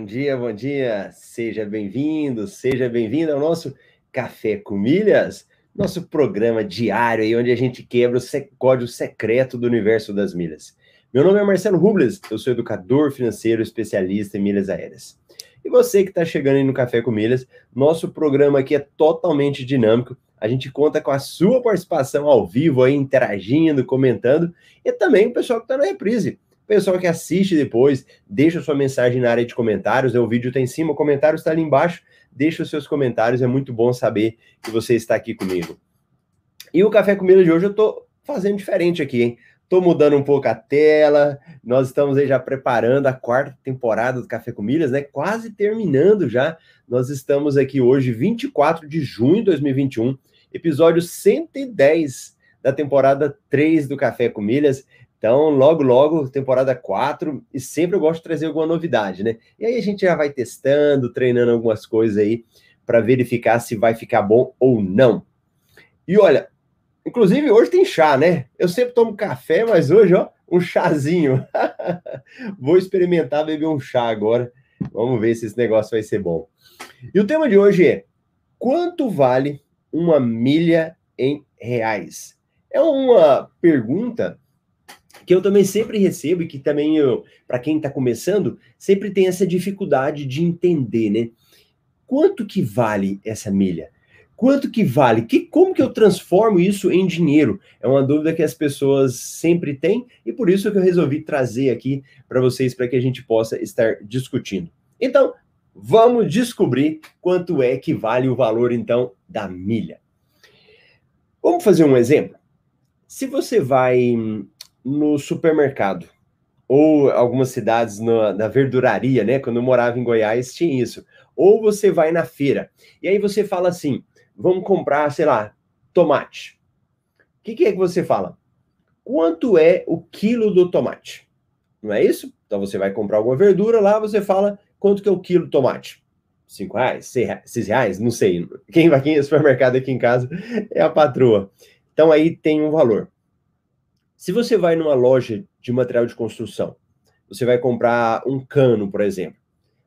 Bom dia, bom dia. Seja bem-vindo, seja bem-vindo ao nosso Café com Milhas, nosso programa diário aí onde a gente quebra o código secreto do universo das milhas. Meu nome é Marcelo Rubles, eu sou educador financeiro especialista em milhas aéreas. E você que está chegando aí no Café com Milhas, nosso programa aqui é totalmente dinâmico. A gente conta com a sua participação ao vivo aí, interagindo, comentando, e também o pessoal que está na reprise Pessoal que assiste depois, deixa sua mensagem na área de comentários, né? o vídeo está em cima, o comentário está ali embaixo. Deixa os seus comentários, é muito bom saber que você está aqui comigo. E o Café Comida de hoje eu estou fazendo diferente aqui, hein? Estou mudando um pouco a tela, nós estamos aí já preparando a quarta temporada do Café com Milhas, né? Quase terminando já. Nós estamos aqui hoje, 24 de junho de 2021, episódio 110 da temporada 3 do Café com Milhas. Então, logo, logo, temporada 4, e sempre eu gosto de trazer alguma novidade, né? E aí a gente já vai testando, treinando algumas coisas aí para verificar se vai ficar bom ou não. E olha, inclusive hoje tem chá, né? Eu sempre tomo café, mas hoje, ó, um chazinho. Vou experimentar beber um chá agora. Vamos ver se esse negócio vai ser bom. E o tema de hoje é: quanto vale uma milha em reais? É uma pergunta que eu também sempre recebo e que também eu, para quem está começando, sempre tem essa dificuldade de entender, né? Quanto que vale essa milha? Quanto que vale? Que, como que eu transformo isso em dinheiro? É uma dúvida que as pessoas sempre têm e por isso que eu resolvi trazer aqui para vocês para que a gente possa estar discutindo. Então, vamos descobrir quanto é que vale o valor então da milha. Vamos fazer um exemplo? Se você vai no supermercado. Ou algumas cidades na, na, verduraria, né? Quando eu morava em Goiás, tinha isso. Ou você vai na feira. E aí você fala assim: vamos comprar, sei lá, tomate. O que, que é que você fala? Quanto é o quilo do tomate? Não é isso? Então você vai comprar alguma verdura lá, você fala quanto que é o quilo do tomate? Cinco reais? Seis reais? Não sei. Quem vai aqui no supermercado aqui em casa é a patroa. Então aí tem um valor. Se você vai numa loja de material de construção, você vai comprar um cano, por exemplo.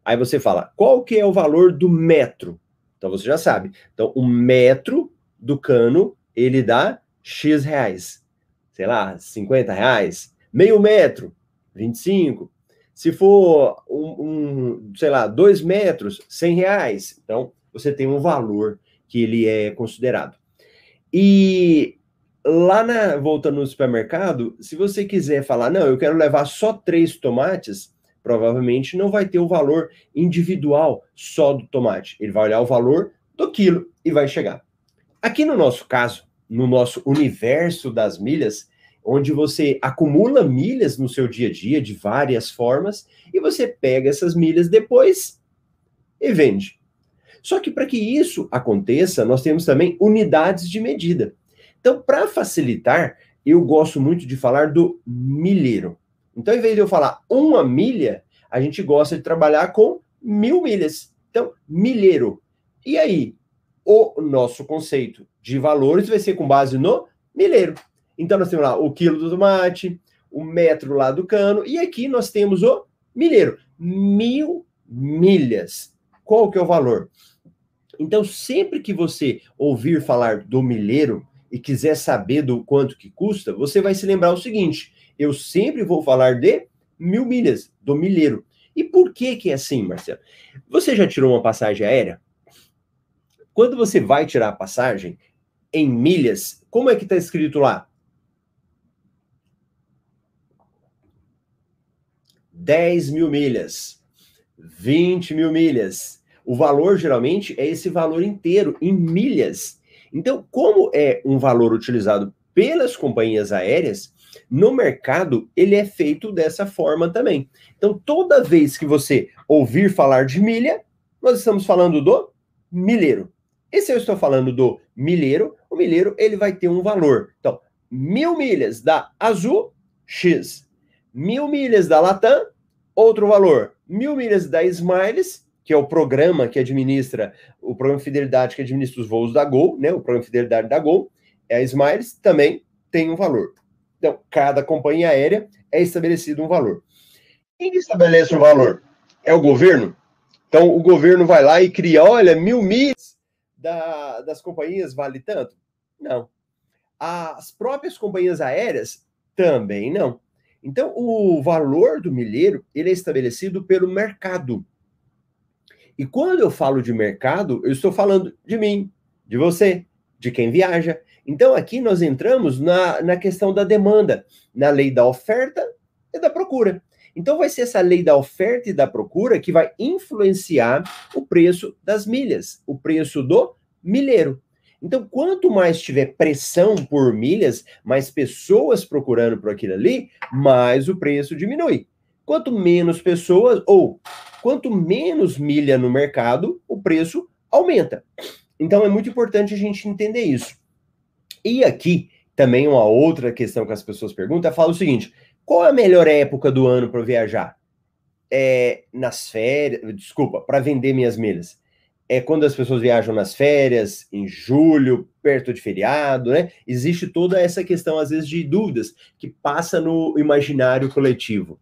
Aí você fala, qual que é o valor do metro? Então você já sabe. Então, o metro do cano, ele dá X reais. Sei lá, 50 reais. Meio metro, 25. Se for um, um sei lá, dois metros, 100 reais. Então, você tem um valor que ele é considerado. E lá na, voltando no supermercado, se você quiser falar, não, eu quero levar só três tomates, provavelmente não vai ter o valor individual só do tomate. Ele vai olhar o valor do quilo e vai chegar. Aqui no nosso caso, no nosso universo das milhas, onde você acumula milhas no seu dia a dia de várias formas e você pega essas milhas depois e vende. Só que para que isso aconteça, nós temos também unidades de medida. Então, para facilitar, eu gosto muito de falar do milheiro. Então, em vez de eu falar uma milha, a gente gosta de trabalhar com mil milhas. Então, milheiro. E aí, o nosso conceito de valores vai ser com base no milheiro. Então, nós temos lá o quilo do tomate, o metro lá do cano, e aqui nós temos o milheiro. Mil milhas. Qual que é o valor? Então, sempre que você ouvir falar do milheiro, e quiser saber do quanto que custa, você vai se lembrar o seguinte: eu sempre vou falar de mil milhas, do milheiro. E por que que é assim, Marcelo? Você já tirou uma passagem aérea? Quando você vai tirar a passagem em milhas, como é que está escrito lá? 10 mil milhas, 20 mil milhas. O valor geralmente é esse valor inteiro em milhas. Então, como é um valor utilizado pelas companhias aéreas, no mercado ele é feito dessa forma também. Então, toda vez que você ouvir falar de milha, nós estamos falando do milheiro. E se eu estou falando do milheiro, o milheiro ele vai ter um valor. Então, mil milhas da Azul, X. Mil milhas da Latam, outro valor. Mil milhas da Smiles, que é o programa que administra, o programa de fidelidade que administra os voos da Gol, né? O programa de fidelidade da Gol, é a Smiles, também tem um valor. Então, cada companhia aérea é estabelecido um valor. Quem estabelece o valor? É o governo? Então o governo vai lá e cria, olha, mil milhas da, das companhias vale tanto? Não. As próprias companhias aéreas também não. Então o valor do milheiro ele é estabelecido pelo mercado. E quando eu falo de mercado, eu estou falando de mim, de você, de quem viaja. Então aqui nós entramos na, na questão da demanda, na lei da oferta e da procura. Então vai ser essa lei da oferta e da procura que vai influenciar o preço das milhas, o preço do milheiro. Então, quanto mais tiver pressão por milhas, mais pessoas procurando por aquilo ali, mais o preço diminui. Quanto menos pessoas, ou quanto menos milha no mercado, o preço aumenta. Então, é muito importante a gente entender isso. E aqui, também uma outra questão que as pessoas perguntam, fala o seguinte: qual é a melhor época do ano para viajar? É nas férias, desculpa, para vender minhas milhas. É quando as pessoas viajam nas férias, em julho, perto de feriado, né? Existe toda essa questão, às vezes, de dúvidas que passa no imaginário coletivo.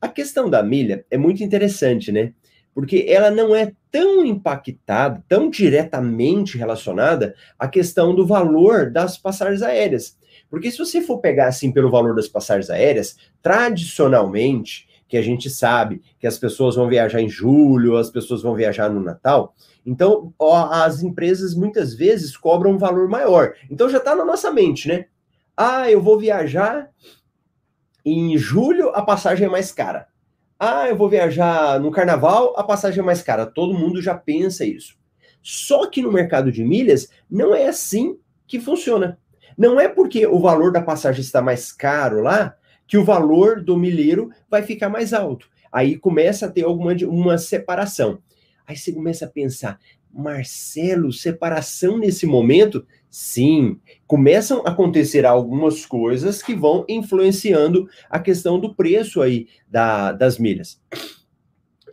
A questão da milha é muito interessante, né? Porque ela não é tão impactada, tão diretamente relacionada à questão do valor das passagens aéreas. Porque se você for pegar assim pelo valor das passagens aéreas, tradicionalmente, que a gente sabe que as pessoas vão viajar em julho, as pessoas vão viajar no Natal, então as empresas muitas vezes cobram um valor maior. Então já está na nossa mente, né? Ah, eu vou viajar em julho, a passagem é mais cara. Ah, eu vou viajar no carnaval, a passagem é mais cara. Todo mundo já pensa isso. Só que no mercado de milhas não é assim que funciona. Não é porque o valor da passagem está mais caro lá que o valor do milheiro vai ficar mais alto. Aí começa a ter alguma uma separação. Aí você começa a pensar, Marcelo, separação nesse momento? Sim, começam a acontecer algumas coisas que vão influenciando a questão do preço aí da, das milhas.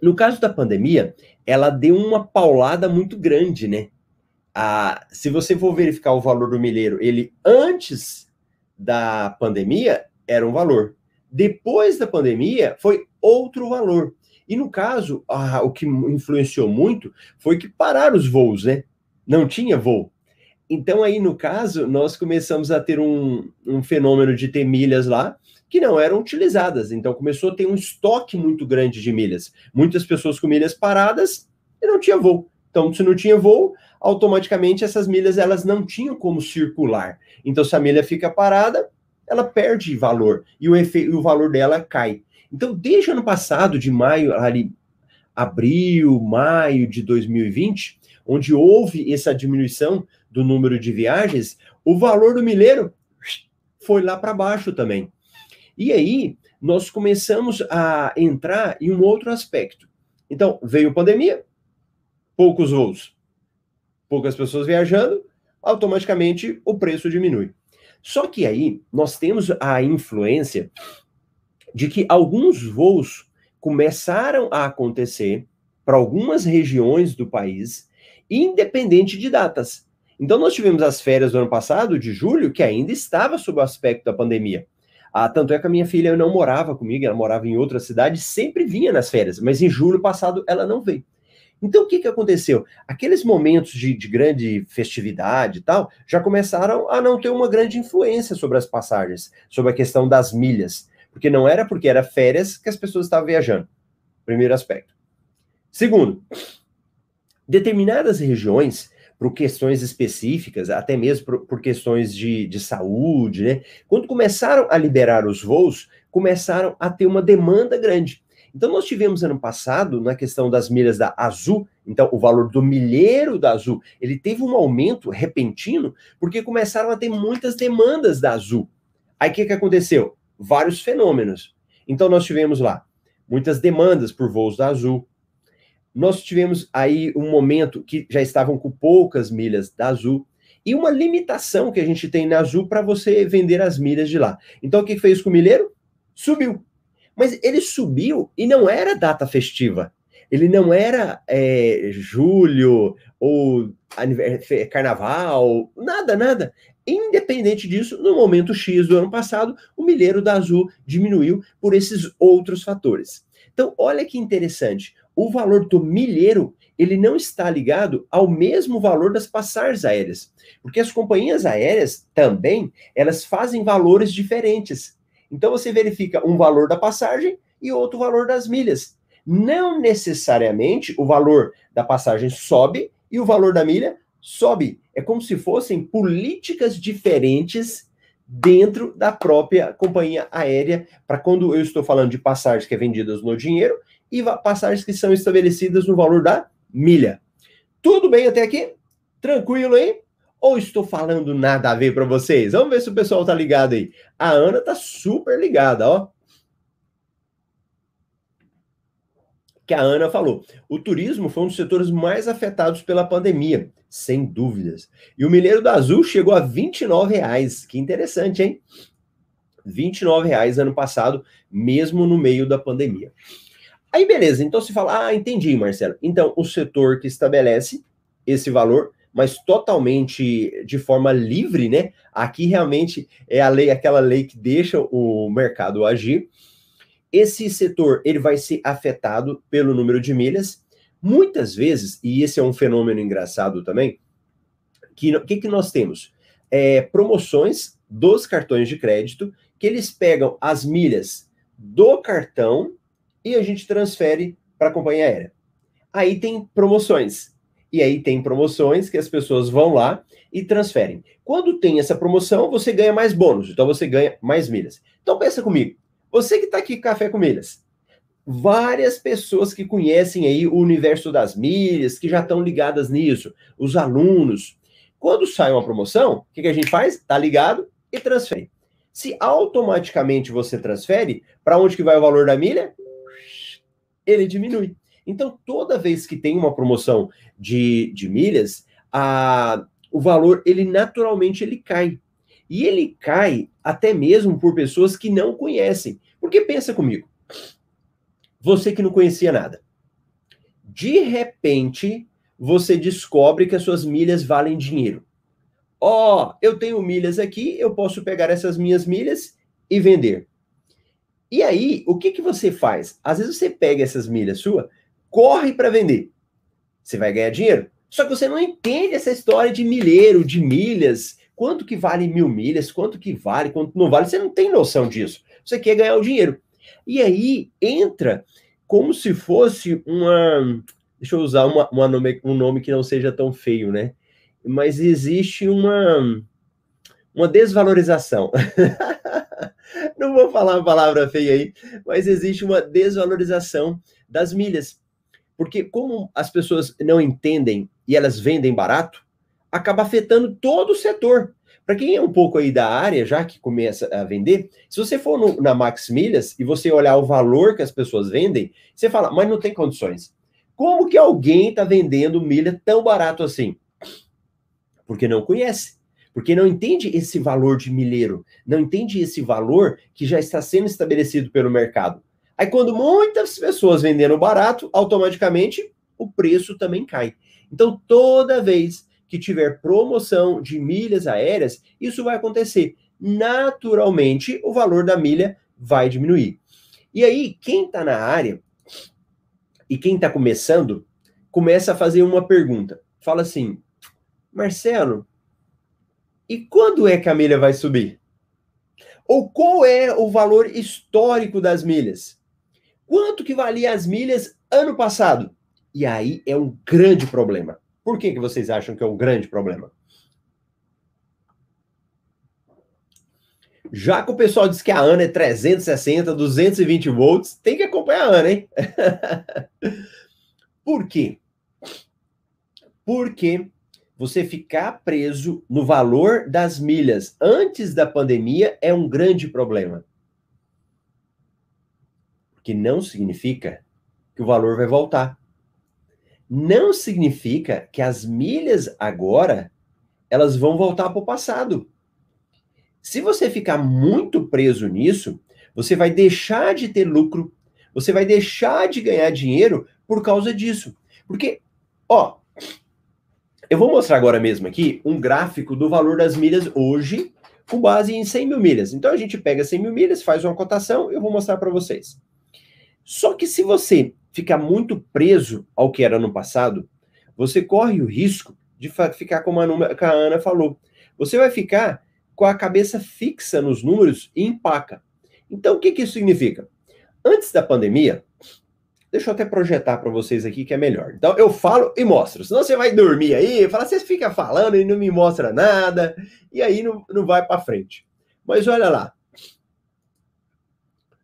No caso da pandemia, ela deu uma paulada muito grande, né? a, se você for verificar o valor do milheiro, ele antes da pandemia era um valor. Depois da pandemia, foi outro valor. E no caso, o que influenciou muito foi que pararam os voos, né? Não tinha voo. Então, aí, no caso, nós começamos a ter um, um fenômeno de ter milhas lá que não eram utilizadas. Então, começou a ter um estoque muito grande de milhas. Muitas pessoas com milhas paradas e não tinha voo. Então, se não tinha voo, automaticamente essas milhas elas não tinham como circular. Então, se a milha fica parada, ela perde valor e o, efe... o valor dela cai. Então, desde ano passado, de maio, ali, abril, maio de 2020, onde houve essa diminuição do número de viagens, o valor do milheiro foi lá para baixo também. E aí, nós começamos a entrar em um outro aspecto. Então, veio a pandemia, poucos voos poucas pessoas viajando, automaticamente o preço diminui. Só que aí nós temos a influência de que alguns voos começaram a acontecer para algumas regiões do país, independente de datas. Então nós tivemos as férias do ano passado, de julho, que ainda estava sob o aspecto da pandemia. Ah, tanto é que a minha filha não morava comigo, ela morava em outra cidade, sempre vinha nas férias, mas em julho passado ela não veio. Então, o que, que aconteceu? Aqueles momentos de, de, grande festividade e tal já começaram a não ter uma grande influência sobre as passagens, sobre a questão das milhas, porque não era porque era férias que as pessoas estavam viajando. Primeiro aspecto. Segundo, determinadas regiões, por questões específicas, até mesmo por, por questões de, de saúde, né? Quando começaram a liberar os voos, começaram a ter uma demanda grande. Então, nós tivemos ano passado, na questão das milhas da Azul, então o valor do milheiro da Azul, ele teve um aumento repentino, porque começaram a ter muitas demandas da Azul. Aí o que, que aconteceu? Vários fenômenos. Então, nós tivemos lá muitas demandas por voos da Azul. Nós tivemos aí um momento que já estavam com poucas milhas da Azul e uma limitação que a gente tem na Azul para você vender as milhas de lá. Então, o que fez com o milheiro? Subiu. Mas ele subiu e não era data festiva. Ele não era é, julho ou carnaval, nada, nada. Independente disso, no momento X do ano passado, o milheiro da Azul diminuiu por esses outros fatores. Então, olha que interessante. O valor do milheiro, ele não está ligado ao mesmo valor das passagens aéreas, porque as companhias aéreas também, elas fazem valores diferentes. Então você verifica um valor da passagem e outro valor das milhas. Não necessariamente o valor da passagem sobe e o valor da milha sobe. É como se fossem políticas diferentes dentro da própria companhia aérea, para quando eu estou falando de passagens que é vendidas no dinheiro e passagens que são estabelecidas no valor da milha. Tudo bem até aqui? Tranquilo aí? Ou estou falando nada a ver para vocês? Vamos ver se o pessoal tá ligado aí. A Ana tá super ligada, ó. Que a Ana falou. O turismo foi um dos setores mais afetados pela pandemia, sem dúvidas. E o Mineiro do Azul chegou a 29 reais. Que interessante, hein? 29 reais ano passado, mesmo no meio da pandemia. Aí, beleza. Então se fala, ah, entendi, Marcelo. Então, o setor que estabelece esse valor, mas totalmente de forma livre, né? Aqui realmente é a lei, aquela lei que deixa o mercado agir esse setor ele vai ser afetado pelo número de milhas. Muitas vezes, e esse é um fenômeno engraçado também, que que, que nós temos? É, promoções dos cartões de crédito que eles pegam as milhas do cartão e a gente transfere para a companhia aérea. Aí tem promoções. E aí tem promoções que as pessoas vão lá e transferem. Quando tem essa promoção, você ganha mais bônus, então você ganha mais milhas. Então pensa comigo, você que está aqui Café com Milhas, várias pessoas que conhecem aí o universo das milhas, que já estão ligadas nisso, os alunos. Quando sai uma promoção, o que, que a gente faz? Está ligado e transfere. Se automaticamente você transfere, para onde que vai o valor da milha? Ele diminui. Então, toda vez que tem uma promoção de, de milhas, a, o valor, ele naturalmente ele cai. E ele cai até mesmo por pessoas que não conhecem. Porque pensa comigo, você que não conhecia nada, de repente você descobre que as suas milhas valem dinheiro. Ó, oh, eu tenho milhas aqui, eu posso pegar essas minhas milhas e vender. E aí, o que, que você faz? Às vezes você pega essas milhas sua, corre para vender. Você vai ganhar dinheiro. Só que você não entende essa história de milheiro, de milhas, quanto que vale mil milhas, quanto que vale, quanto não vale, você não tem noção disso você quer ganhar o dinheiro. E aí entra como se fosse uma. Deixa eu usar uma, uma nome, um nome que não seja tão feio, né? Mas existe uma, uma desvalorização. não vou falar uma palavra feia aí, mas existe uma desvalorização das milhas. Porque, como as pessoas não entendem e elas vendem barato, acaba afetando todo o setor. Para quem é um pouco aí da área, já que começa a vender, se você for no, na Max Milhas e você olhar o valor que as pessoas vendem, você fala, mas não tem condições. Como que alguém está vendendo milha tão barato assim? Porque não conhece. Porque não entende esse valor de milheiro, não entende esse valor que já está sendo estabelecido pelo mercado. Aí, quando muitas pessoas vendendo barato, automaticamente o preço também cai. Então, toda vez que tiver promoção de milhas aéreas, isso vai acontecer. Naturalmente, o valor da milha vai diminuir. E aí, quem está na área e quem está começando, começa a fazer uma pergunta. Fala assim, Marcelo, e quando é que a milha vai subir? Ou qual é o valor histórico das milhas? Quanto que valia as milhas ano passado? E aí é um grande problema. Por que, que vocês acham que é um grande problema? Já que o pessoal diz que a Ana é 360, 220 volts, tem que acompanhar a Ana, hein? Por quê? Porque você ficar preso no valor das milhas antes da pandemia é um grande problema. Porque não significa que o valor vai voltar não significa que as milhas agora elas vão voltar para o passado. Se você ficar muito preso nisso, você vai deixar de ter lucro, você vai deixar de ganhar dinheiro por causa disso. Porque, ó, Eu vou mostrar agora mesmo aqui um gráfico do valor das milhas hoje, com base em 100 mil milhas. Então a gente pega 100 mil milhas, faz uma cotação, eu vou mostrar para vocês. Só que se você ficar muito preso ao que era no passado, você corre o risco de ficar como a, a Ana falou. Você vai ficar com a cabeça fixa nos números e empaca. Então, o que, que isso significa? Antes da pandemia, deixa eu até projetar para vocês aqui que é melhor. Então, eu falo e mostro. Senão você vai dormir aí, fala, você fica falando e não me mostra nada, e aí não, não vai para frente. Mas olha lá.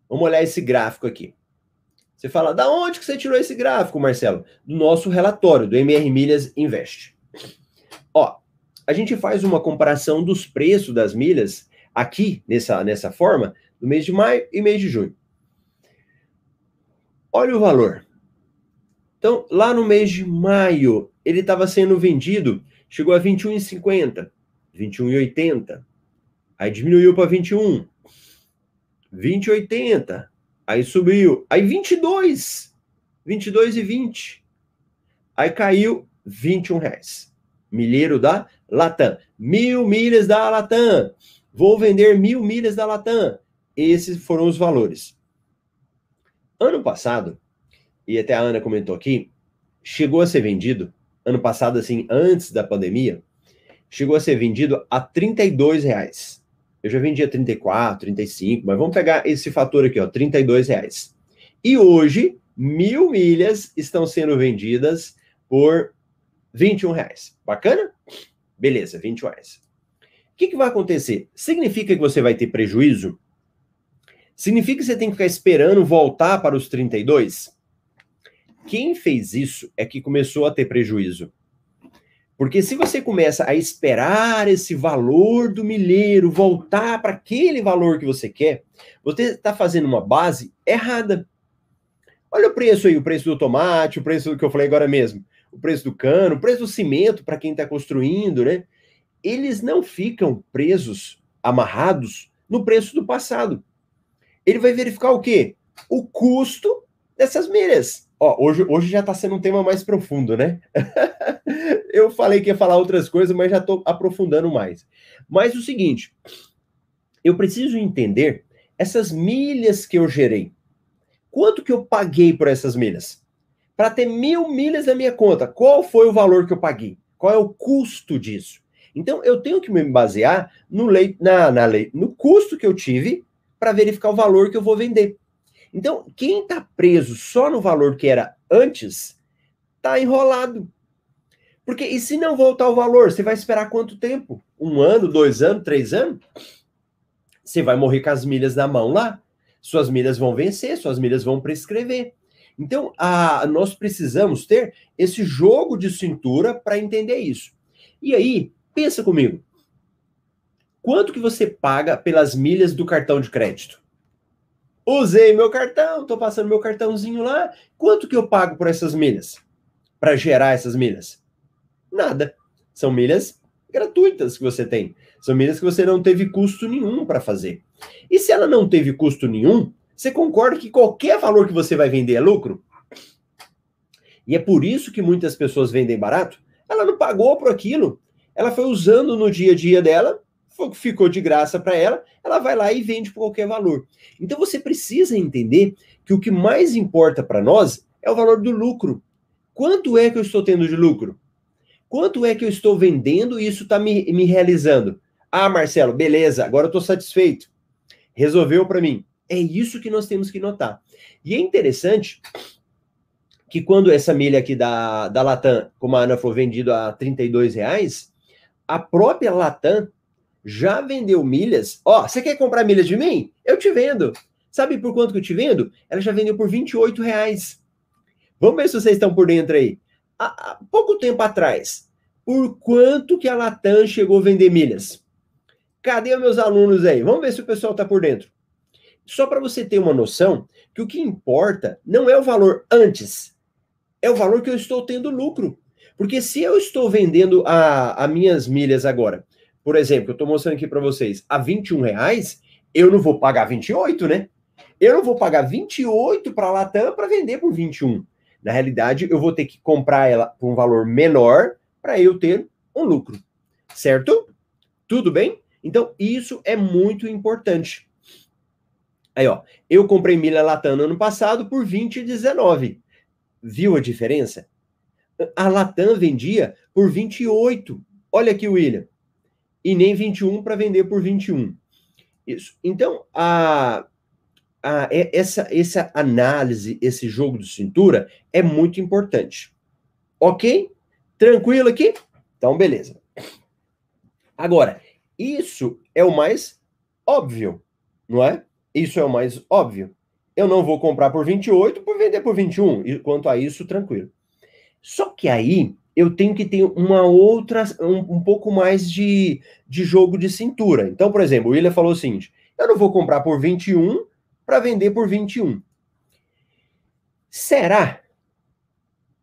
Vamos olhar esse gráfico aqui. Você fala, da onde que você tirou esse gráfico, Marcelo? Do nosso relatório, do MR Milhas Invest. Ó, a gente faz uma comparação dos preços das milhas aqui, nessa, nessa forma, no mês de maio e mês de junho. Olha o valor. Então, lá no mês de maio, ele estava sendo vendido, chegou a 21,50, 21,80. Aí diminuiu para 21, 20,80. Aí subiu. Aí 22. 22 e 20. Aí caiu 21 reais. Milheiro da Latam. Mil milhas da Latam. Vou vender mil milhas da Latam. Esses foram os valores. Ano passado, e até a Ana comentou aqui, chegou a ser vendido, ano passado, assim, antes da pandemia, chegou a ser vendido a 32 reais. Eu já vendia 34, 35, mas vamos pegar esse fator aqui, ó, 32 reais. E hoje, mil milhas estão sendo vendidas por 21 reais. Bacana? Beleza, 21 reais. O que, que vai acontecer? Significa que você vai ter prejuízo? Significa que você tem que ficar esperando voltar para os 32? Quem fez isso é que começou a ter prejuízo. Porque se você começa a esperar esse valor do milheiro voltar para aquele valor que você quer, você está fazendo uma base errada. Olha o preço aí, o preço do tomate, o preço do que eu falei agora mesmo, o preço do cano, o preço do cimento para quem está construindo, né? Eles não ficam presos, amarrados no preço do passado. Ele vai verificar o quê? O custo dessas milhas. Ó, hoje, hoje já está sendo um tema mais profundo, né? eu falei que ia falar outras coisas, mas já estou aprofundando mais. Mas o seguinte, eu preciso entender essas milhas que eu gerei. Quanto que eu paguei por essas milhas? Para ter mil milhas na minha conta, qual foi o valor que eu paguei? Qual é o custo disso? Então, eu tenho que me basear no, lei, na, na lei, no custo que eu tive para verificar o valor que eu vou vender. Então, quem está preso só no valor que era antes, está enrolado. Porque e se não voltar o valor, você vai esperar quanto tempo? Um ano, dois anos, três anos? Você vai morrer com as milhas na mão lá. Suas milhas vão vencer, suas milhas vão prescrever. Então, a, nós precisamos ter esse jogo de cintura para entender isso. E aí, pensa comigo. Quanto que você paga pelas milhas do cartão de crédito? Usei meu cartão, estou passando meu cartãozinho lá. Quanto que eu pago por essas milhas? Para gerar essas milhas? Nada. São milhas gratuitas que você tem. São milhas que você não teve custo nenhum para fazer. E se ela não teve custo nenhum, você concorda que qualquer valor que você vai vender é lucro? E é por isso que muitas pessoas vendem barato. Ela não pagou por aquilo. Ela foi usando no dia a dia dela ficou de graça para ela, ela vai lá e vende por qualquer valor. Então você precisa entender que o que mais importa para nós é o valor do lucro. Quanto é que eu estou tendo de lucro? Quanto é que eu estou vendendo e isso está me, me realizando? Ah, Marcelo, beleza, agora eu estou satisfeito. Resolveu para mim. É isso que nós temos que notar. E é interessante que quando essa milha aqui da, da Latam, como a Ana falou, vendido a 32 reais, a própria Latam já vendeu milhas. Ó, você quer comprar milhas de mim? Eu te vendo. Sabe por quanto que eu te vendo? Ela já vendeu por 28 reais. Vamos ver se vocês estão por dentro aí. Há, há pouco tempo atrás, por quanto que a Latam chegou a vender milhas? Cadê meus alunos aí? Vamos ver se o pessoal está por dentro. Só para você ter uma noção que o que importa não é o valor antes, é o valor que eu estou tendo lucro. Porque se eu estou vendendo a, a minhas milhas agora por exemplo, eu estou mostrando aqui para vocês, a 21 reais, eu não vou pagar 28, né? Eu não vou pagar 28 para a Latam para vender por 21. Na realidade, eu vou ter que comprar ela por um valor menor para eu ter um lucro. Certo? Tudo bem? Então, isso é muito importante. Aí, ó, eu comprei milha Latam no ano passado por 20,19. Viu a diferença? A Latam vendia por 28. Olha aqui, William. E nem 21 para vender por 21. Isso. Então, a, a, essa, essa análise, esse jogo de cintura é muito importante. Ok? Tranquilo aqui? Então, beleza. Agora, isso é o mais óbvio, não é? Isso é o mais óbvio. Eu não vou comprar por 28 por vender por 21. E quanto a isso, tranquilo. Só que aí eu tenho que ter uma outra, um, um pouco mais de, de jogo de cintura. Então, por exemplo, o William falou o seguinte: eu não vou comprar por 21 para vender por 21. Será?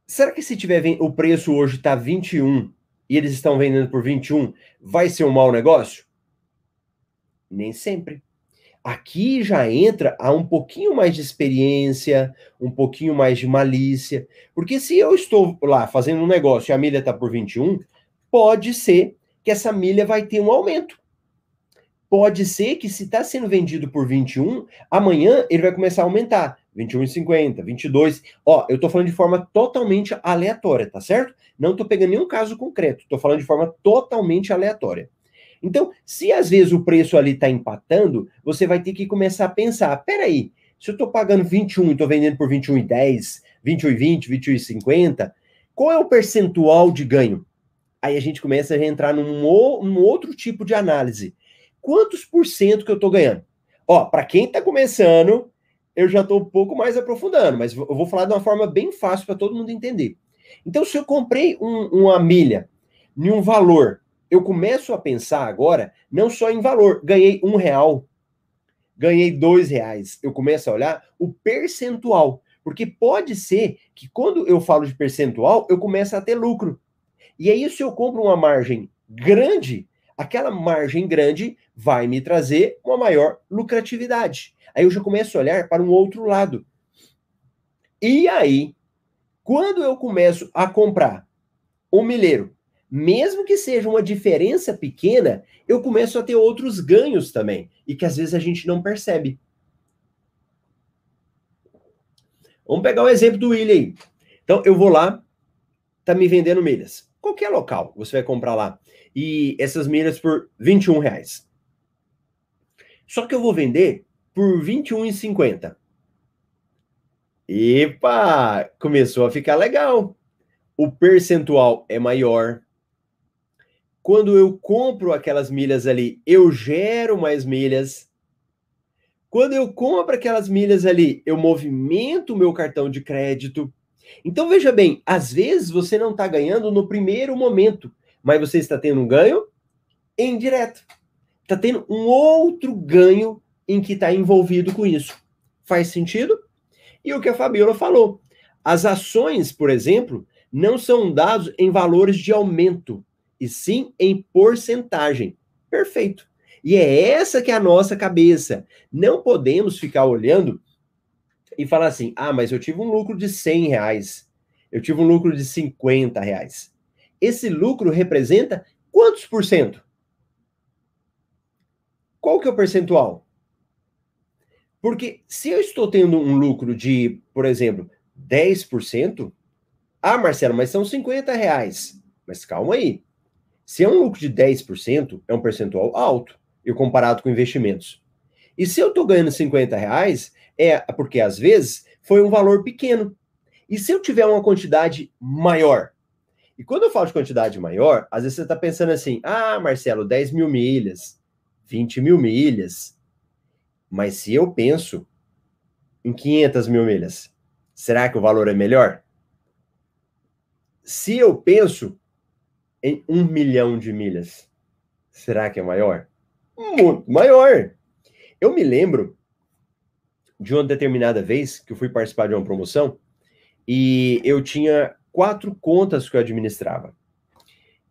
Será que se tiver o preço hoje está 21 e eles estão vendendo por 21, vai ser um mau negócio? Nem sempre. Aqui já entra a um pouquinho mais de experiência, um pouquinho mais de malícia, porque se eu estou lá fazendo um negócio e a milha está por 21, pode ser que essa milha vai ter um aumento pode ser que se está sendo vendido por 21, amanhã ele vai começar a aumentar. 21,50, 22. Ó, eu estou falando de forma totalmente aleatória, tá certo? Não estou pegando nenhum caso concreto, estou falando de forma totalmente aleatória. Então, se às vezes o preço ali está empatando, você vai ter que começar a pensar: peraí, se eu estou pagando 21 e estou vendendo por 21,10, 21,20, 21,50, qual é o percentual de ganho? Aí a gente começa a entrar num, num outro tipo de análise quantos por cento que eu estou ganhando? Ó, para quem está começando, eu já estou um pouco mais aprofundando, mas eu vou falar de uma forma bem fácil para todo mundo entender. Então, se eu comprei um, uma milha em um valor, eu começo a pensar agora não só em valor, ganhei um real, ganhei dois reais. Eu começo a olhar o percentual, porque pode ser que quando eu falo de percentual, eu começo a ter lucro. E aí, se eu compro uma margem grande, aquela margem grande vai me trazer uma maior lucratividade. Aí eu já começo a olhar para um outro lado. E aí, quando eu começo a comprar um milheiro, mesmo que seja uma diferença pequena, eu começo a ter outros ganhos também, e que às vezes a gente não percebe. Vamos pegar o exemplo do William aí. Então, eu vou lá, tá me vendendo milhas. Qualquer local, você vai comprar lá e essas milhas por 21 reais. Só que eu vou vender por 21,50. Epa, começou a ficar legal. O percentual é maior. Quando eu compro aquelas milhas ali, eu gero mais milhas. Quando eu compro aquelas milhas ali, eu movimento o meu cartão de crédito. Então veja bem, às vezes você não está ganhando no primeiro momento, mas você está tendo um ganho indireto. Está tendo um outro ganho em que está envolvido com isso. Faz sentido? E o que a Fabiola falou. As ações, por exemplo, não são dados em valores de aumento, e sim em porcentagem. Perfeito. E é essa que é a nossa cabeça. Não podemos ficar olhando e falar assim: ah, mas eu tive um lucro de 100 reais, eu tive um lucro de 50 reais esse lucro representa quantos por cento? Qual que é o percentual? Porque se eu estou tendo um lucro de, por exemplo, 10%, ah, Marcelo, mas são 50 reais. Mas calma aí. Se é um lucro de 10%, é um percentual alto, e comparado com investimentos. E se eu estou ganhando 50 reais, é porque às vezes foi um valor pequeno. E se eu tiver uma quantidade maior, e quando eu falo de quantidade maior, às vezes você está pensando assim: ah, Marcelo, 10 mil milhas, 20 mil milhas. Mas se eu penso em 500 mil milhas, será que o valor é melhor? Se eu penso em um milhão de milhas, será que é maior? Muito maior. Eu me lembro de uma determinada vez que eu fui participar de uma promoção e eu tinha quatro contas que eu administrava.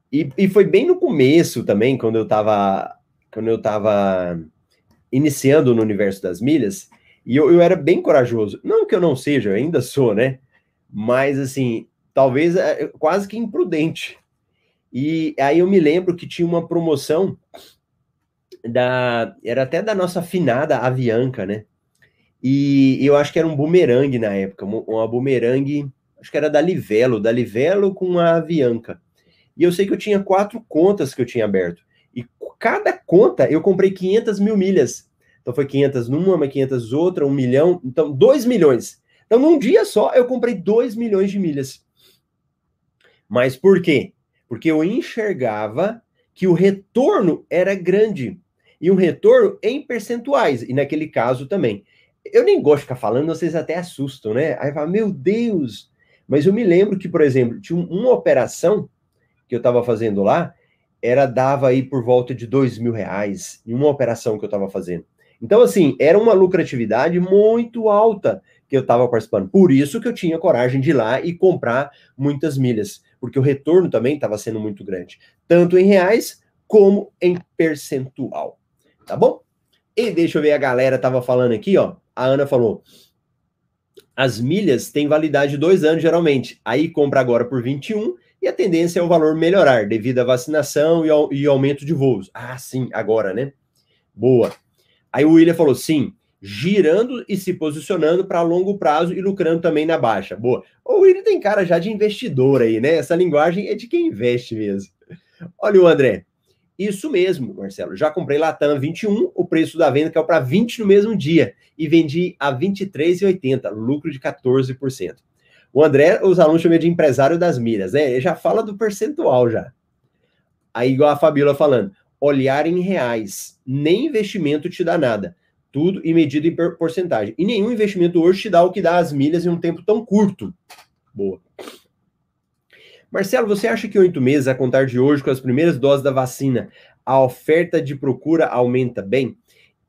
E, e foi bem no começo também, quando eu estava quando eu tava iniciando no universo das milhas, e eu, eu era bem corajoso. Não que eu não seja, eu ainda sou, né? Mas assim, talvez é, quase que imprudente. E aí eu me lembro que tinha uma promoção da. Era até da nossa finada Avianca, né? E eu acho que era um bumerangue na época, uma bumerangue, acho que era da Livelo, da Livelo com a Avianca. E eu sei que eu tinha quatro contas que eu tinha aberto. E cada conta eu comprei 500 mil milhas. Então foi 500 numa, 500 outra, um milhão. Então, 2 milhões. Então, num dia só, eu comprei 2 milhões de milhas. Mas por quê? Porque eu enxergava que o retorno era grande. E um retorno em percentuais. E naquele caso também. Eu nem gosto de ficar falando, vocês até assustam, né? Aí fala, meu Deus! Mas eu me lembro que, por exemplo, tinha uma operação que eu estava fazendo lá, era dava aí por volta de dois mil reais em uma operação que eu estava fazendo. Então, assim, era uma lucratividade muito alta que eu estava participando. Por isso que eu tinha coragem de ir lá e comprar muitas milhas, porque o retorno também estava sendo muito grande, tanto em reais como em percentual. Tá bom? E deixa eu ver, a galera tava falando aqui, ó. A Ana falou: as milhas têm validade de dois anos, geralmente. Aí compra agora por 21 e a tendência é o valor melhorar devido à vacinação e, ao, e aumento de voos. Ah, sim, agora, né? Boa. Aí o William falou: sim, girando e se posicionando para longo prazo e lucrando também na baixa. Boa. O William tem cara já de investidor aí, né? Essa linguagem é de quem investe mesmo. Olha o André. Isso mesmo, Marcelo. Já comprei Latam 21, o preço da venda caiu para 20 no mesmo dia e vendi a 23,80, lucro de 14%. O André, os alunos chamam de empresário das milhas, né? Ele já fala do percentual já. Aí, igual a Fabíola falando, olhar em reais. Nem investimento te dá nada. Tudo e medido em porcentagem. E nenhum investimento hoje te dá o que dá as milhas em um tempo tão curto. Boa. Marcelo, você acha que oito meses, a contar de hoje, com as primeiras doses da vacina, a oferta de procura aumenta bem?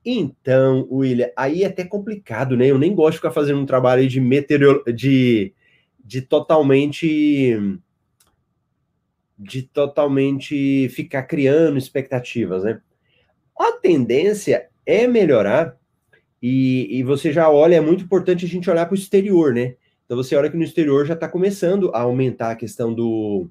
Então, William, aí é até complicado, né? Eu nem gosto de ficar fazendo um trabalho de meteoro... de, de totalmente de totalmente ficar criando expectativas, né? A tendência é melhorar e, e você já olha, é muito importante a gente olhar para o exterior, né? Então você olha que no exterior já está começando a aumentar a questão do,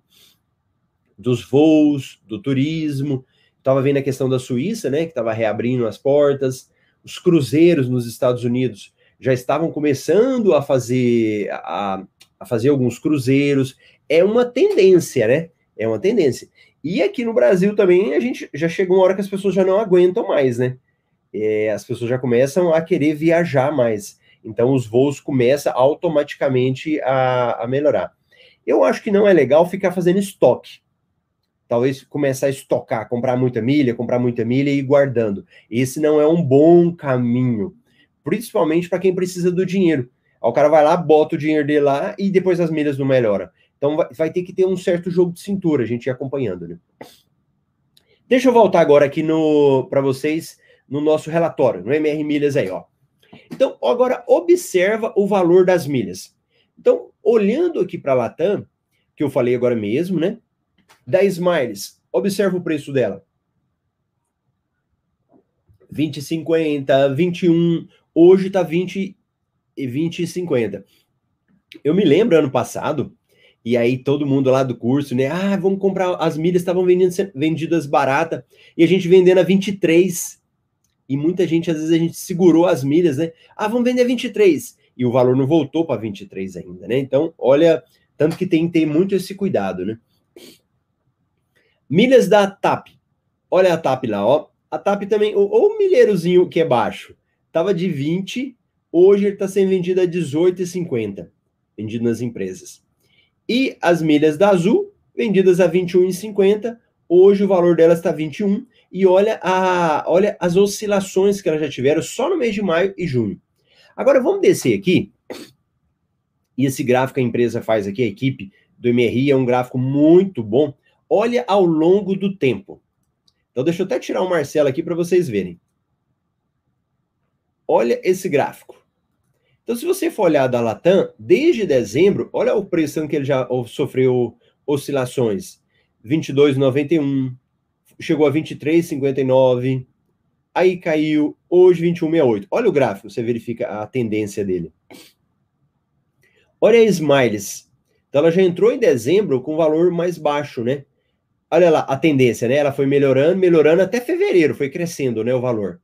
dos voos, do turismo. Estava vendo a questão da Suíça, né? Que estava reabrindo as portas. Os cruzeiros nos Estados Unidos já estavam começando a fazer a, a fazer alguns cruzeiros. É uma tendência, né? É uma tendência. E aqui no Brasil também a gente já chegou uma hora que as pessoas já não aguentam mais, né? É, as pessoas já começam a querer viajar mais. Então os voos começam automaticamente a, a melhorar. Eu acho que não é legal ficar fazendo estoque. Talvez começar a estocar, comprar muita milha, comprar muita milha e ir guardando. Esse não é um bom caminho, principalmente para quem precisa do dinheiro. o cara vai lá, bota o dinheiro dele lá e depois as milhas não melhoram. Então vai, vai ter que ter um certo jogo de cintura, a gente ir acompanhando, né? Deixa eu voltar agora aqui no para vocês no nosso relatório, no MR Milhas aí, ó. Então, agora observa o valor das milhas. Então, olhando aqui para a Latam, que eu falei agora mesmo, né? Da Smiles, observa o preço dela. 20,50, 21, hoje tá 20 e 20,50. Eu me lembro ano passado, e aí todo mundo lá do curso, né? Ah, vamos comprar, as milhas estavam vendidas barata, e a gente vendendo a 23. E muita gente, às vezes, a gente segurou as milhas, né? Ah, vamos vender 23. E o valor não voltou para 23 ainda, né? Então, olha, tanto que tem que ter muito esse cuidado, né? Milhas da TAP. Olha a TAP lá, ó. A TAP também, ou o milheirozinho que é baixo, tava de 20, hoje ele está sendo vendido a 18,50, vendido nas empresas. E as milhas da Azul, vendidas a 21,50. Hoje o valor delas está 21. E olha, a, olha as oscilações que elas já tiveram só no mês de maio e junho. Agora vamos descer aqui. E esse gráfico a empresa faz aqui, a equipe do MRI, é um gráfico muito bom. Olha ao longo do tempo. Então deixa eu até tirar o Marcelo aqui para vocês verem. Olha esse gráfico. Então, se você for olhar da Latam, desde dezembro, olha o preço que ele já sofreu oscilações. 22,91, chegou a 23,59, aí caiu, hoje 21,68. Olha o gráfico, você verifica a tendência dele. Olha a Smiles. Então, ela já entrou em dezembro com valor mais baixo, né? olha lá, a tendência, né? Ela foi melhorando, melhorando até fevereiro, foi crescendo, né, o valor.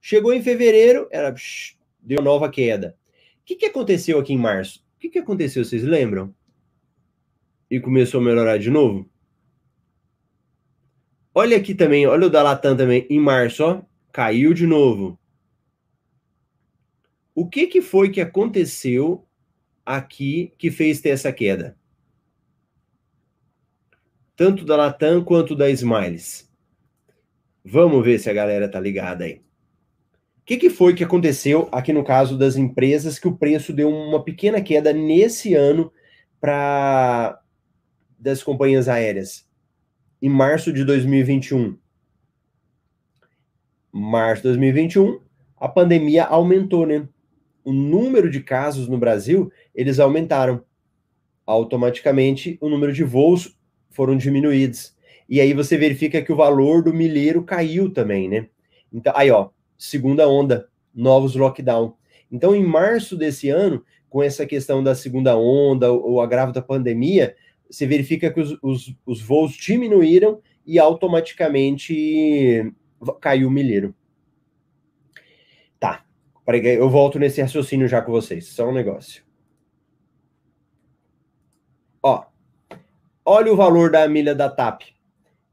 Chegou em fevereiro, ela psh, deu nova queda. O que, que aconteceu aqui em março? O que, que aconteceu, vocês lembram? E começou a melhorar de novo? Olha aqui também, olha o da Latam também, em março, ó, caiu de novo. O que, que foi que aconteceu aqui que fez ter essa queda? Tanto da Latam quanto da Smiles. Vamos ver se a galera tá ligada aí. O que, que foi que aconteceu aqui no caso das empresas que o preço deu uma pequena queda nesse ano para das companhias aéreas? Em março de 2021. Março de 2021, a pandemia aumentou, né? O número de casos no Brasil, eles aumentaram. Automaticamente, o número de voos foram diminuídos. E aí você verifica que o valor do milheiro caiu também, né? Então, aí, ó, segunda onda, novos lockdown. Então, em março desse ano, com essa questão da segunda onda, o agravo da pandemia, você verifica que os, os, os voos diminuíram e automaticamente caiu o milheiro. Tá, eu volto nesse raciocínio já com vocês, só um negócio. Ó, olha o valor da milha da TAP.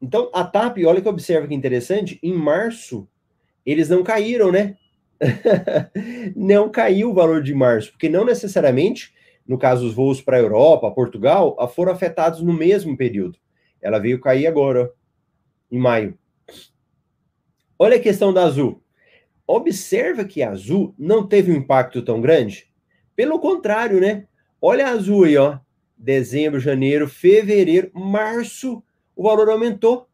Então, a TAP, olha que observa que interessante, em março eles não caíram, né? não caiu o valor de março, porque não necessariamente, no caso, os voos para a Europa, Portugal, foram afetados no mesmo período. Ela veio cair agora, em maio. Olha a questão da Azul. Observa que a Azul não teve um impacto tão grande. Pelo contrário, né? Olha a Azul aí, ó. Dezembro, janeiro, fevereiro, março, o valor aumentou.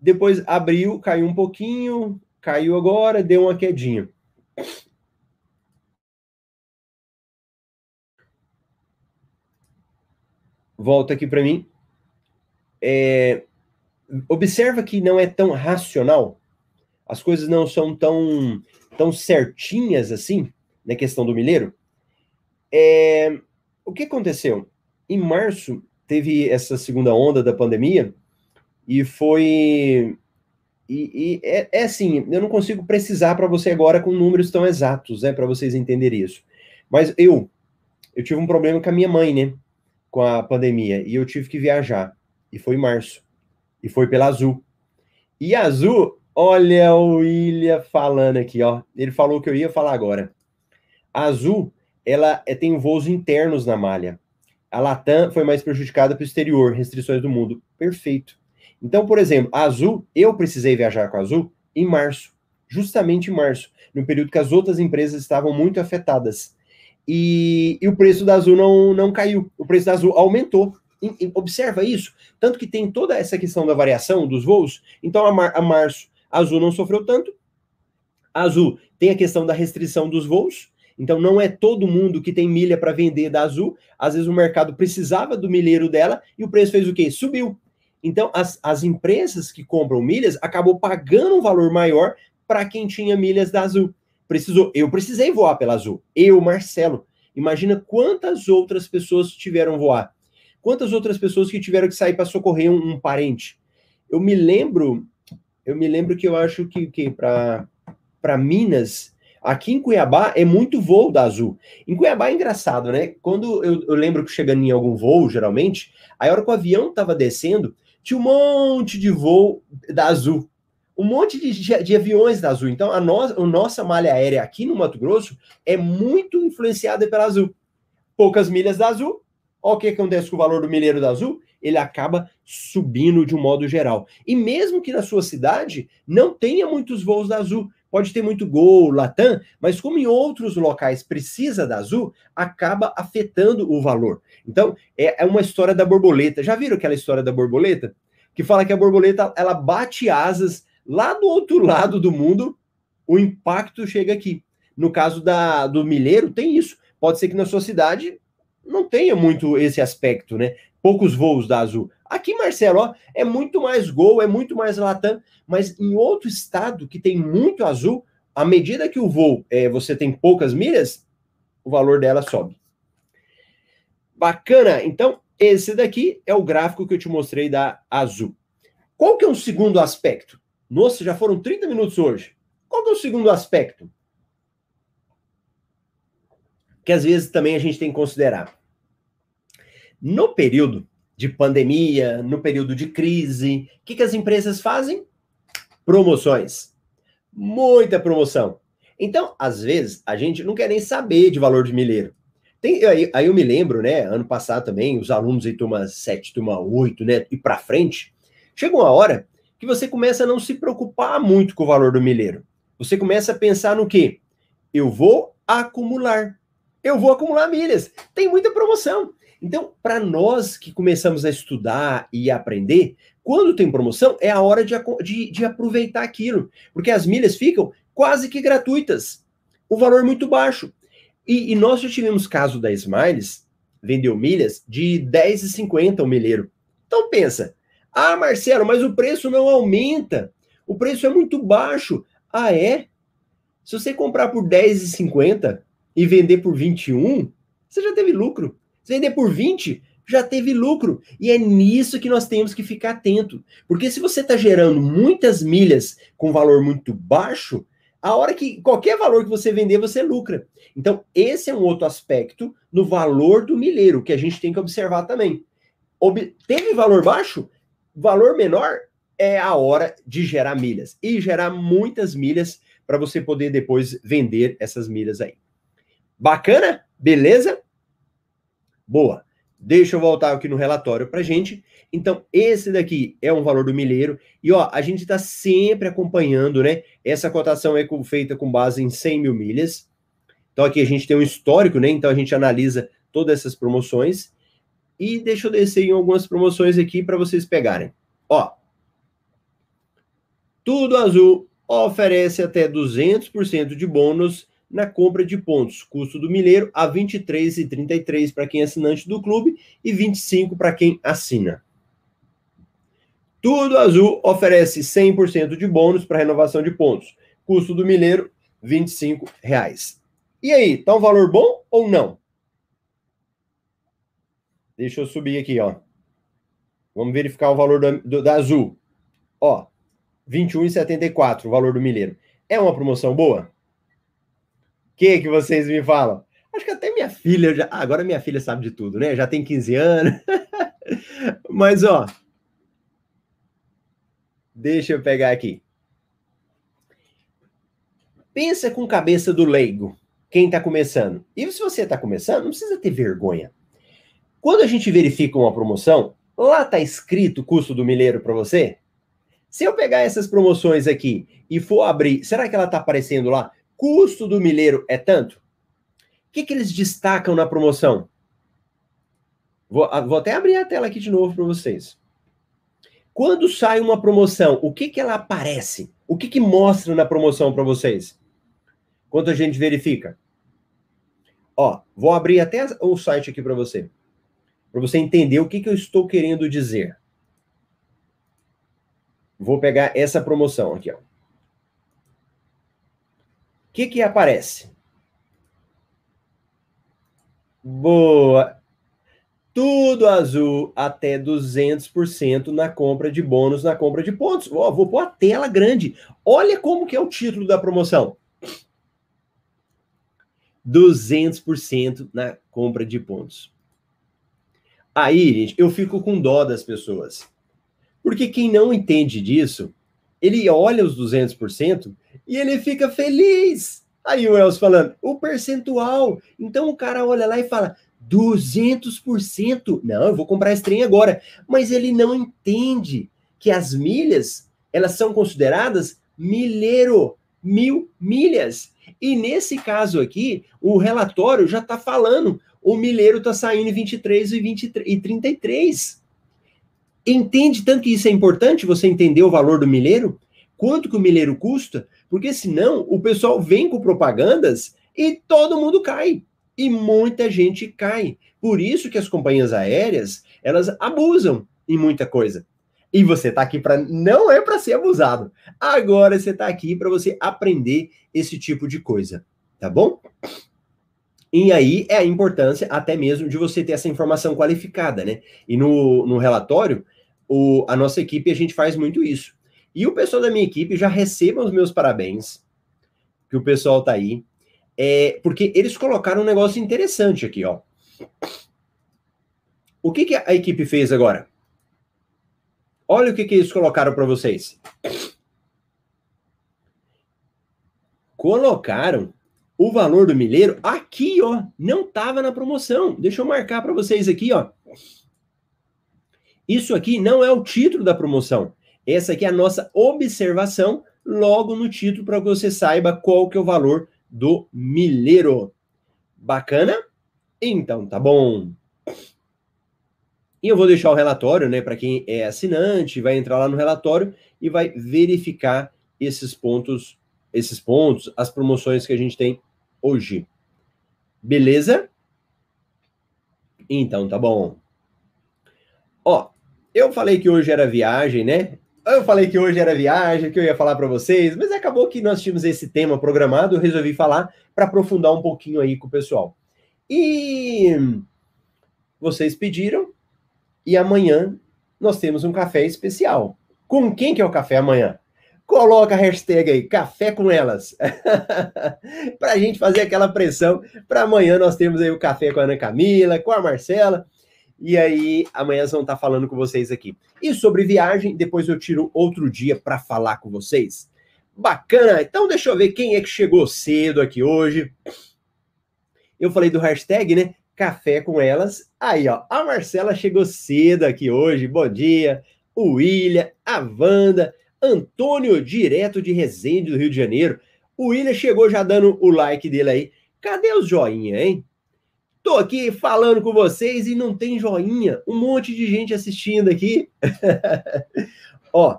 Depois abril, caiu um pouquinho, Caiu agora, deu uma quedinha. Volta aqui para mim. É, observa que não é tão racional. As coisas não são tão, tão certinhas assim na questão do milheiro. É, o que aconteceu? Em março teve essa segunda onda da pandemia e foi e, e é, é, assim, eu não consigo precisar para você agora com números tão exatos, né, para vocês entenderem isso. Mas eu, eu tive um problema com a minha mãe, né, com a pandemia, e eu tive que viajar. E foi em março. E foi pela Azul. E Azul, olha o William falando aqui, ó. Ele falou que eu ia falar agora. A Azul, ela é, tem voos internos na malha. A Latam foi mais prejudicada pelo exterior, restrições do mundo. Perfeito. Então, por exemplo, a Azul, eu precisei viajar com a Azul em março, justamente em março, no período que as outras empresas estavam muito afetadas. E, e o preço da Azul não, não caiu, o preço da Azul aumentou. E, e, observa isso, tanto que tem toda essa questão da variação dos voos. Então, a, mar, a março, a Azul não sofreu tanto. A Azul tem a questão da restrição dos voos, então não é todo mundo que tem milha para vender da Azul. Às vezes o mercado precisava do milheiro dela e o preço fez o quê? Subiu. Então, as, as empresas que compram milhas acabou pagando um valor maior para quem tinha milhas da Azul. Precisou, eu precisei voar pela Azul. Eu, Marcelo. Imagina quantas outras pessoas tiveram voar. Quantas outras pessoas que tiveram que sair para socorrer um, um, parente. Eu me lembro, eu me lembro que eu acho que, que para Minas, aqui em Cuiabá é muito voo da Azul. Em Cuiabá é engraçado, né? Quando eu, eu lembro que chegando em algum voo, geralmente, a hora que o avião estava descendo, tinha um monte de voo da Azul, um monte de, de aviões da Azul. Então, a, no, a nossa malha aérea aqui no Mato Grosso é muito influenciada pela Azul. Poucas milhas da Azul. Olha o que acontece com o valor do milheiro da Azul? Ele acaba subindo de um modo geral. E mesmo que na sua cidade não tenha muitos voos da Azul, pode ter muito Gol, Latam, mas como em outros locais precisa da Azul, acaba afetando o valor. Então, é, é uma história da borboleta. Já viram aquela história da borboleta? Que fala que a borboleta, ela bate asas lá do outro lado do mundo, o impacto chega aqui. No caso da, do milheiro, tem isso. Pode ser que na sua cidade não tenha muito esse aspecto, né? Poucos voos da Azul. Aqui, Marcelo, ó, é muito mais Gol, é muito mais Latam, mas em outro estado que tem muito Azul, à medida que o voo é, você tem poucas milhas, o valor dela sobe. Bacana. Então, esse daqui é o gráfico que eu te mostrei da Azul. Qual que é o segundo aspecto? Nossa, já foram 30 minutos hoje. Qual é o segundo aspecto? Que às vezes também a gente tem que considerar. No período de pandemia, no período de crise, o que, que as empresas fazem? Promoções. Muita promoção. Então, às vezes, a gente não quer nem saber de valor de milheiro. Tem, aí, aí eu me lembro, né, ano passado também, os alunos em turma 7, turma 8, né, e para frente, chega uma hora que você começa a não se preocupar muito com o valor do milheiro. Você começa a pensar no quê? Eu vou acumular. Eu vou acumular milhas. Tem muita promoção. Então, para nós que começamos a estudar e aprender, quando tem promoção, é a hora de, de, de, aproveitar aquilo, porque as milhas ficam quase que gratuitas, o valor é muito baixo. E, e nós já tivemos caso da Smiles, vendeu milhas de 10,50 o milheiro. Então pensa, ah, Marcelo, mas o preço não aumenta, o preço é muito baixo. Ah, é? Se você comprar por 10,50 e vender por 21, você já teve lucro. Se vender por 20, já teve lucro. E é nisso que nós temos que ficar atento. Porque se você está gerando muitas milhas com valor muito baixo, a hora que qualquer valor que você vender, você lucra. Então, esse é um outro aspecto no valor do milheiro que a gente tem que observar também. Ob teve valor baixo? Valor menor é a hora de gerar milhas e gerar muitas milhas para você poder depois vender essas milhas aí. Bacana? Beleza? Boa. Deixa eu voltar aqui no relatório para gente. Então, esse daqui é um valor do milheiro. E, ó, a gente está sempre acompanhando, né? Essa cotação é feita com base em 100 mil milhas. Então, aqui a gente tem um histórico, né? Então, a gente analisa todas essas promoções. E deixa eu descer em algumas promoções aqui para vocês pegarem. Ó, tudo azul oferece até 200% de bônus na compra de pontos. Custo do milheiro a R$ 23,33 para quem é assinante do clube e 25 para quem assina. Tudo Azul oferece 100% de bônus para renovação de pontos. Custo do milheiro 25 reais. E aí, tá um valor bom ou não? Deixa eu subir aqui, ó. Vamos verificar o valor do, do, da Azul. Ó, R$ 21,74 o valor do milheiro. É uma promoção boa? que que vocês me falam? Acho que até minha filha já. Ah, agora minha filha sabe de tudo, né? Já tem 15 anos. Mas, ó. Deixa eu pegar aqui. Pensa com cabeça do leigo, quem está começando. E se você está começando, não precisa ter vergonha. Quando a gente verifica uma promoção, lá está escrito custo do milheiro para você? Se eu pegar essas promoções aqui e for abrir, será que ela está aparecendo lá? custo do milheiro é tanto? O que, que eles destacam na promoção? Vou, ah, vou até abrir a tela aqui de novo para vocês. Quando sai uma promoção, o que, que ela aparece? O que, que mostra na promoção para vocês? Quanto a gente verifica? Ó, vou abrir até o site aqui para você. Para você entender o que, que eu estou querendo dizer. Vou pegar essa promoção aqui, ó que que aparece? Boa. Tudo azul até 200% na compra de bônus, na compra de pontos. Oh, vou pôr a tela grande. Olha como que é o título da promoção. 200% na compra de pontos. Aí, gente, eu fico com dó das pessoas. Porque quem não entende disso, ele olha os 200% e ele fica feliz. Aí o Elcio falando, o percentual. Então o cara olha lá e fala, 200%. Não, eu vou comprar esse trem agora. Mas ele não entende que as milhas, elas são consideradas milheiro, mil milhas. E nesse caso aqui, o relatório já está falando, o milheiro está saindo em 23 e, 23 e 33. Entende tanto que isso é importante, você entender o valor do milheiro? Quanto que o milheiro custa? Porque senão o pessoal vem com propagandas e todo mundo cai. E muita gente cai. Por isso que as companhias aéreas, elas abusam em muita coisa. E você está aqui para não é para ser abusado. Agora você está aqui para você aprender esse tipo de coisa, tá bom? E aí é a importância até mesmo de você ter essa informação qualificada, né? E no, no relatório, o, a nossa equipe, a gente faz muito isso. E o pessoal da minha equipe já receba os meus parabéns, que o pessoal tá aí, é, porque eles colocaram um negócio interessante aqui, ó. O que, que a equipe fez agora? Olha o que, que eles colocaram para vocês. Colocaram o valor do milheiro aqui, ó. Não estava na promoção. Deixa eu marcar para vocês aqui, ó. Isso aqui não é o título da promoção. Essa aqui é a nossa observação logo no título para que você saiba qual que é o valor do milheiro. Bacana? Então tá bom. E eu vou deixar o relatório, né, para quem é assinante, vai entrar lá no relatório e vai verificar esses pontos, esses pontos, as promoções que a gente tem hoje. Beleza? Então tá bom. Ó, eu falei que hoje era viagem, né? Eu falei que hoje era viagem, que eu ia falar para vocês, mas acabou que nós tínhamos esse tema programado, eu resolvi falar para aprofundar um pouquinho aí com o pessoal. E vocês pediram, e amanhã nós temos um café especial. Com quem que é o café amanhã? Coloca a hashtag aí, café com elas. para a gente fazer aquela pressão. Para amanhã nós temos aí o café com a Ana Camila, com a Marcela. E aí, amanhã vão estar falando com vocês aqui. E sobre viagem, depois eu tiro outro dia para falar com vocês. Bacana! Então, deixa eu ver quem é que chegou cedo aqui hoje. Eu falei do hashtag, né? Café com elas. Aí, ó, a Marcela chegou cedo aqui hoje. Bom dia. O William, a Wanda, Antônio, direto de Resende, do Rio de Janeiro. O William chegou já dando o like dele aí. Cadê os joinha, hein? Tô aqui falando com vocês e não tem joinha. Um monte de gente assistindo aqui. Ó,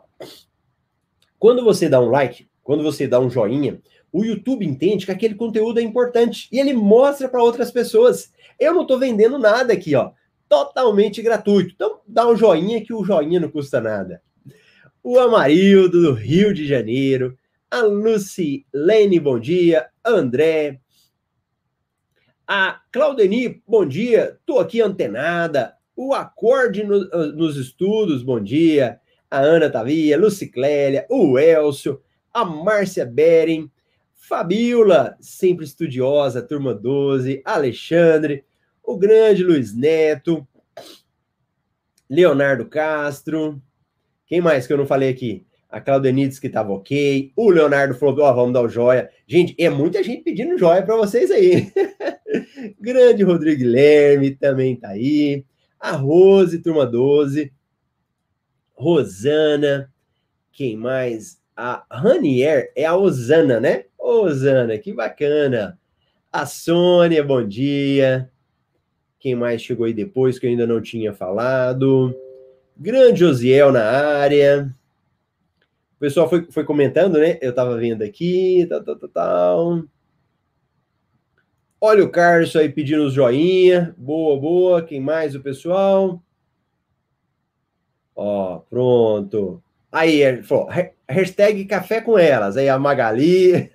quando você dá um like, quando você dá um joinha, o YouTube entende que aquele conteúdo é importante e ele mostra para outras pessoas. Eu não estou vendendo nada aqui, ó. Totalmente gratuito. Então, dá um joinha que o joinha não custa nada. O Amarildo, do Rio de Janeiro. A Lucilene, bom dia. André, a Claudeni, bom dia. Tô aqui antenada. O Acorde no, ah, nos estudos, bom dia. A Ana Tavia, Luciclélia, o Elcio, a Márcia Beren, Fabiola, sempre estudiosa, turma 12, Alexandre, o grande Luiz Neto, Leonardo Castro. Quem mais que eu não falei aqui? A Claudenides que estava ok. O Leonardo falou: Ó, oh, vamos dar o joia. Gente, é muita gente pedindo joia para vocês aí. Grande Rodrigo Guilherme também tá aí. A Rose, turma 12. Rosana. Quem mais? A Ranier é a Osana, né? Osana, que bacana. A Sônia, bom dia. Quem mais chegou aí depois que eu ainda não tinha falado? Grande Osiel na área. O pessoal foi, foi comentando, né? Eu tava vendo aqui, tal, tal, tal, tal. Olha o Carlos aí pedindo os joinha. Boa, boa. Quem mais, o pessoal? Ó, pronto. Aí, ele falou, hashtag café com elas. Aí a Magali.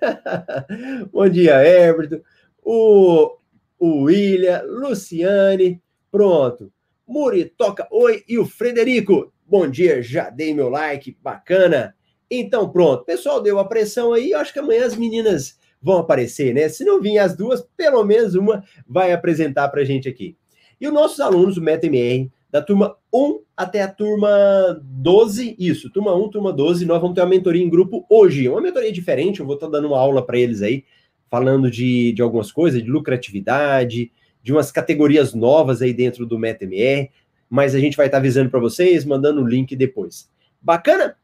Bom dia, Everton. O, o William, Luciane. Pronto. Muri, toca oi. E o Frederico. Bom dia, já dei meu like. Bacana. Então, pronto. Pessoal, deu a pressão aí. Eu acho que amanhã as meninas vão aparecer, né? Se não vir as duas, pelo menos uma vai apresentar para gente aqui. E os nossos alunos do MetaMR, da turma 1 até a turma 12, isso, turma 1, turma 12, nós vamos ter uma mentoria em grupo hoje. Uma mentoria diferente, eu vou estar dando uma aula para eles aí, falando de, de algumas coisas, de lucratividade, de umas categorias novas aí dentro do MetaMR, mas a gente vai estar avisando para vocês, mandando o link depois. Bacana?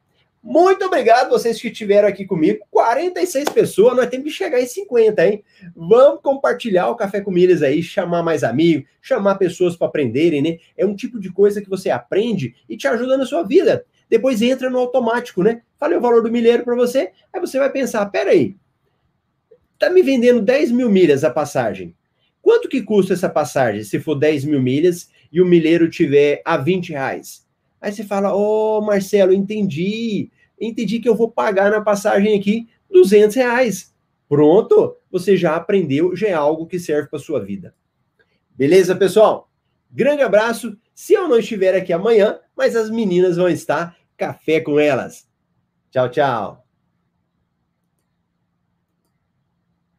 Muito obrigado vocês que estiveram aqui comigo. 46 pessoas, nós temos que chegar em 50, hein? Vamos compartilhar o Café com Milhas aí, chamar mais amigos, chamar pessoas para aprenderem, né? É um tipo de coisa que você aprende e te ajuda na sua vida. Depois entra no automático, né? Falei o valor do milheiro para você, aí você vai pensar, peraí, tá me vendendo 10 mil milhas a passagem. Quanto que custa essa passagem se for 10 mil milhas e o milheiro tiver a 20 reais? Aí você fala, ô oh, Marcelo, entendi entendi que eu vou pagar na passagem aqui 200 reais. Pronto, você já aprendeu, já é algo que serve para sua vida. Beleza, pessoal? Grande abraço. Se eu não estiver aqui amanhã, mas as meninas vão estar. Café com elas. Tchau, tchau.